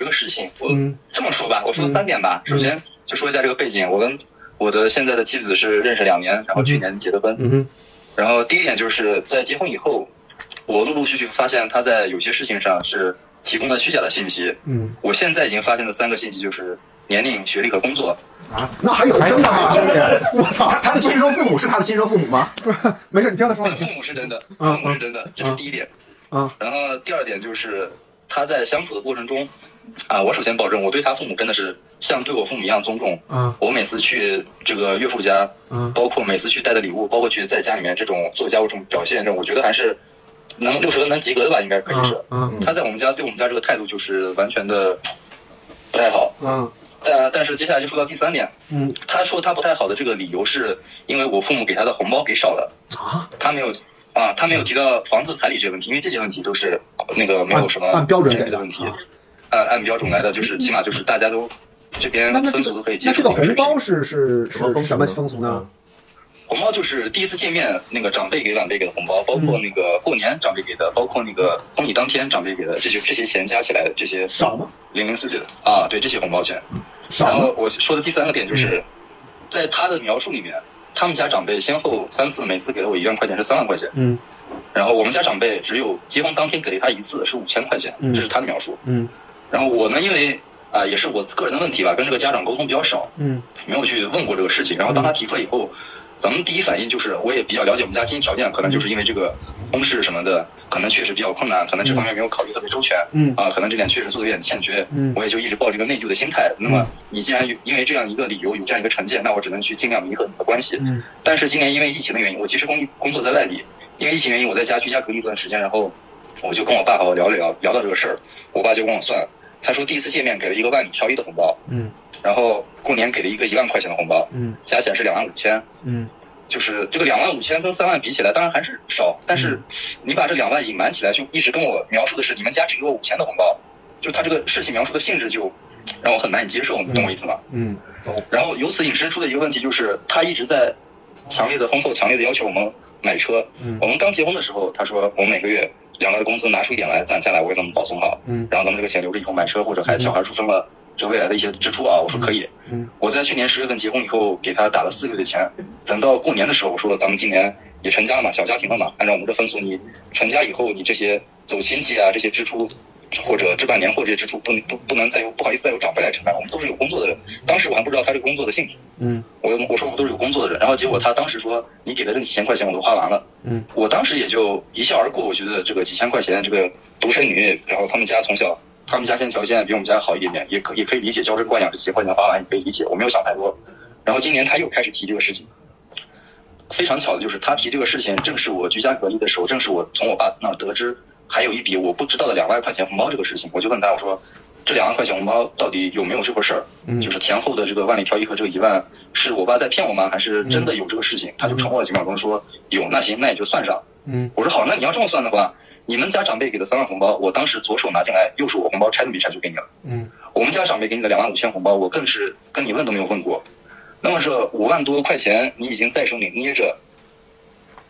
这个事情，我嗯这么说吧，我说三点吧。首先就说一下这个背景，我跟我的现在的妻子是认识两年，然后去年结的婚。嗯哼然后第一点就是在结婚以后，我陆陆续续发现他在有些事情上是提供了虚假的信息。嗯我现在已经发现的三个信息，就是年龄、学历和工作。啊，那还有真的吗？兄弟，我操！他的亲生父母是他的亲生父母吗？不是，没事，你听他说。父母是真的，父嗯母是真的，这是第一点。啊然后第二点就是他在相处的过程中，啊，我首先保证我对他父母真的是像对我父母一样尊重。嗯我每次去这个岳父家，嗯包括每次去带的礼物，包括去在家里面这种做家务这种表现，这种我觉得还是能六十分能及格的吧，应该可以是。嗯他在我们家对我们家这个态度就是完全的不太好。嗯但但是接下来就说到第三点，嗯他说他不太好的这个理由是因为我父母给他的红包给少了，啊，他没有啊，他没有提到房子彩礼这个问题，因为这些问题都是那个没有什么按按标准给的这个问题啊，按按标准来的，就是起码就是大家都这边风俗都可以接个那这个红包是是什么什么呢风俗呢？红包就是第一次见面，那个长辈给晚辈给的红包，包括那个过年长辈给的，包括那个婚礼当天长辈给的，这些这些钱加起来这些少吗？零零碎碎的啊，对这些红包钱。少然后？我说的第三个点就是，在他的描述里面，他们家长辈先后三次，每次给了我一万块钱是三万块钱，嗯然后我们家长辈只有结婚当天给了他一次是五千块钱，嗯这是他的描述。嗯然后我呢，因为啊、也是我个人的问题吧，跟这个家长沟通比较少，嗯没有去问过这个事情。然后当他提出来以后，咱们第一反应就是，我也比较了解我们家经济条件，可能就是因为这个公事什么的，可能确实比较困难，可能这方面没有考虑特别周全，嗯啊，可能这点确实做的有点欠缺，嗯我也就一直抱着一个内疚的心态。那么你既然有因为这样一个理由有这样一个成见，那我只能去尽量弥合你的关系。嗯但是今年因为疫情的原因，我其实工工作在外地，因为疫情原因我在家居家隔离一段时间，然后我就跟我爸好好聊了聊，聊到这个事儿，我爸就跟我算，他说第一次见面给了一个万里挑一的红包，嗯。然后过年给了一个一万块钱的红包，嗯。加起来是两万五千，嗯。就是这个两万五千跟三万比起来，当然还是少，但是你把这两万隐瞒起来，就一直跟我描述的是你们家只给我五千的红包，就他这个事情描述的性质就让我很难以接受，你懂我意思吗？嗯。然后由此引申出的一个问题就是，他一直在强烈的婚后强烈的要求我们买车。嗯。我们刚结婚的时候，他说我们每个月两个人的工资拿出一点来攒下来，我给咱们保存好，嗯然后咱们这个钱留着以后买车或者孩子小孩出生了，这未来的一些支出啊，我说可以。嗯我在去年十月份结婚以后，给他打了四个月的钱，等到过年的时候，我说咱们今年也成家了嘛，小家庭了嘛，按照我们的风俗，你成家以后，你这些走亲戚啊这些支出。或者置办年货这些支出不不不能再由不好意思再由长辈来承担，我们都是有工作的人。当时我还不知道他这个工作的性质，嗯我我说我们都是有工作的人，然后结果他当时说你给的这几千块钱我都花完了，嗯我当时也就一笑而过。我觉得这个几千块钱，这个独生女，然后他们家从小他们家现在条件比我们家好一点点，也可也可以理解娇生惯养这几千块钱花完也可以理解，我没有想太多。然后今年他又开始提这个事情，非常巧的就是他提这个事情，正是我居家隔离的时候，正是我从我爸那儿得知还有一笔我不知道的两万块钱红包这个事情，我就问他我说这两万块钱红包到底有没有这回事儿？嗯就是前后的这个万里挑一和这个一万，是我爸在骗我吗？还是真的有这个事情？他就沉默了几秒钟说有，那行，那也就算上。嗯我说好，那你要这么算的话，你们家长辈给的三万红包，我当时左手拿进来，右手我红包拆都没拆就给你了。嗯我们家长辈给你的两万五千红包，我更是跟你问都没有问过。那么这五万多块钱，你已经在手里捏着，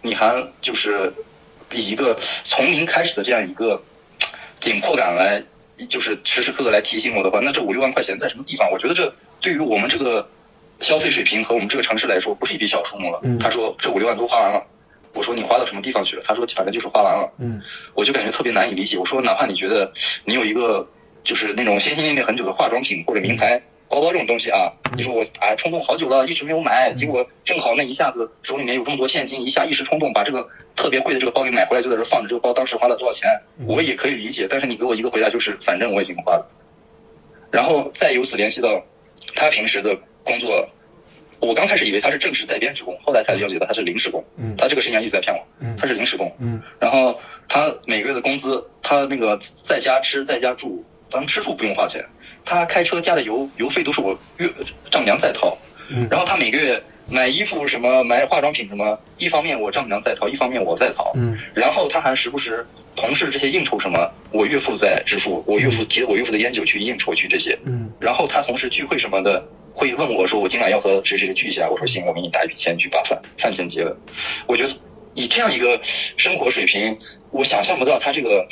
你还就是以一个从零开始的这样一个紧迫感来，就是时时刻刻来提醒我的话，那这五六万块钱在什么地方？我觉得这对于我们这个消费水平和我们这个城市来说，不是一笔小数目了。嗯他说这五六万都花完了。我说你花到什么地方去了？他说反正就是花完了。嗯我就感觉特别难以理解。我说，哪怕你觉得你有一个就是那种心心念念很久的化妆品或者名牌包包这种东西啊，你说我啊冲动好久了，一直没有买，结果正好那一下子手里面有这么多现金，一下一时冲动把这个特别贵的这个包给买回来，就在这放着。这个包当时花了多少钱，我也可以理解。但是你给我一个回答就是，反正我已经花了。然后再由此联系到他平时的工作。我刚开始以为他是正式在编职工，后来才了解到他是临时工。嗯他这个事情一直在骗我，嗯他是临时工。嗯然后他每个月的工资，他那个在家吃在家住，咱们吃住不用花钱，他开车加的油油费都是我月丈母娘在掏，嗯。然后他每个月买衣服什么买化妆品什么，一方面我丈母娘在掏，一方面我在掏，嗯。然后他还时不时同事这些应酬什么，我岳父在支付，我岳父提着我岳父的烟酒去应酬去这些，嗯。然后他同事聚会什么的，会问我说我今晚要和谁谁谁聚一下，我说行，我给你打一笔钱去把饭饭钱结了。我觉得以这样一个生活水平，我想象不到他这个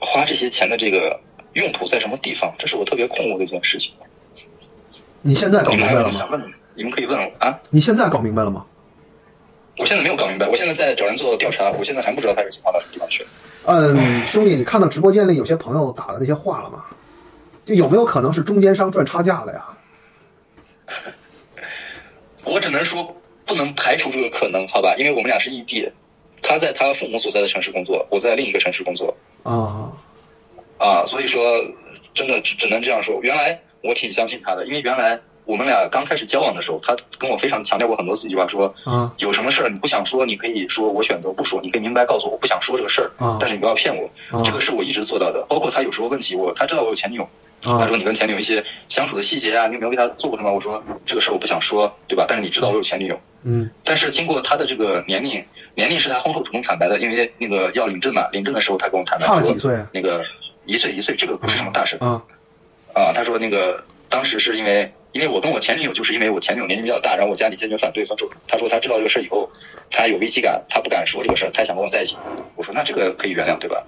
花这些钱的这个用途在什么地方，这是我特别困惑的一件事情。你现在搞明白了想问的？你们可以问我啊。你现在搞明白了吗？我现在没有搞明白，我现在在找人做调查，我现在还不知道他是情况到什么地方去了。嗯，兄弟，你看到直播间里有些朋友打的那些话了吗？就有没有可能是中间商赚差价了呀？我只能说不能排除这个可能，好吧？因为我们俩是异地，他在他父母所在的城市工作，我在另一个城市工作啊，啊，所以说真的只只能这样说。原来我挺相信他的，因为原来我们俩刚开始交往的时候，他跟我非常强调过很多次一句话，说嗯有什么事儿你不想说，你可以说，我选择不说，你可以明白告诉我我不想说这个事儿，啊但是你不要骗我，啊这个是我一直做到的。包括他有时候问起我，他知道我有前女友。啊他说你跟前女友一些相处的细节啊，你有没有为他做过什么？我说这个事儿我不想说，对吧？但是你知道我有前女友，嗯但是经过他的这个年龄，年龄是他婚后主动坦白的，因为那个要领证嘛，领证的时候他跟我坦白说差了几岁啊那个一岁一岁，这个不是什么大事啊啊。他说那个当时是因为因为我跟我前女友，就是因为我前女友年纪比较大，然后我家里坚决反对分手。他说他知道这个事儿以后，他有危机感，他不敢说这个事儿，他想跟我在一起。我说那这个可以原谅，对吧？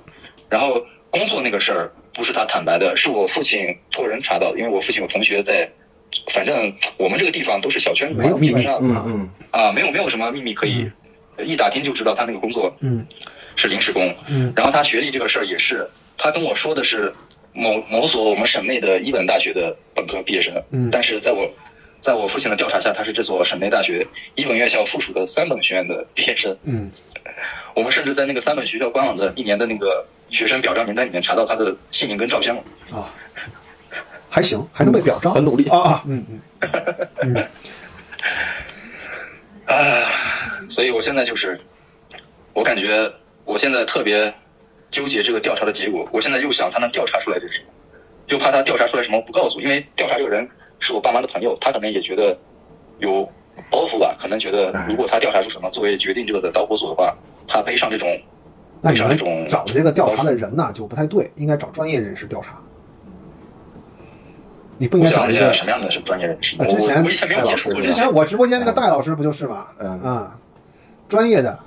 然后工作那个事儿不是他坦白的，是我父亲托人查到的，因为我父亲有同学在，反正我们这个地方都是小圈子基本上嗯嗯啊，没有没有什么秘密可以，一打听就知道他那个工作嗯是临时工，嗯然后他学历这个事儿也是，他跟我说的是某某所我们省内的一本大学的本科毕业生，嗯。但是在我在我父亲的调查下，他是这所省内大学一本院校附属的三本学院的毕业生，嗯。我们甚至在那个三本学校官网的一年的那个学生表彰名单里面查到他的姓名跟照片了。啊，还行，还能被表彰，很努力。啊啊，嗯。嗯嗯。啊，所以我现在就是，我感觉我现在特别纠结这个调查的结果。我现在又想他能调查出来点什么，又怕他调查出来什么不告诉，因为调查这个人是我爸妈的朋友，他可能也觉得有包袱吧，可能觉得如果他调查出什么，作为决定这个的导火索的话，他背上这种那你们背上这种找的这个调查的人呢就不太对，应该找专业人士调查。你不应该找一个什么样的是专业人士？我啊之前没有接触过。之前我直播间那个戴老师不就是吗？嗯啊，专业的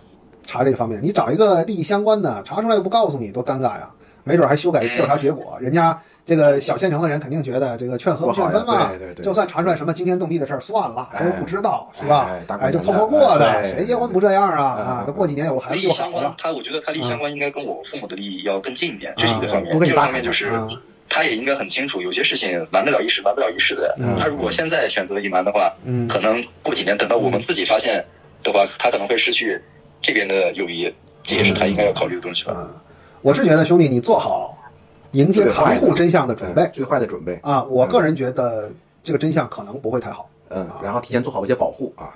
查这个方面，你找一个利益相关的，查出来又不告诉你，多尴尬呀！没准还修改调查结果，人家这个小县城的人肯定觉得这个劝和不劝分嘛对对，对就算查出来什么惊天动地的事儿，算了，哎都不知道是吧哎就凑合过的谁结婚不这样啊？哎啊，都过几年有孩子就好了，。他我觉得他利益相关应该跟我父母的利益要更近一点，这是一个啊方面。多跟你爸第二个方面就是啊他也应该很清楚，有些事情瞒得了一时，瞒不了一世的嗯。他如果现在选择隐瞒的话，嗯可能过几年等到我们自己发现的话，他可能会失去这边的友谊，这也是他应该要考虑的东西吧。嗯，我是觉得兄弟，你做好迎接残酷真相的准备嗯最坏的准备，啊！我个人觉得这个真相可能不会太好。嗯，然后提前做好一些保护啊。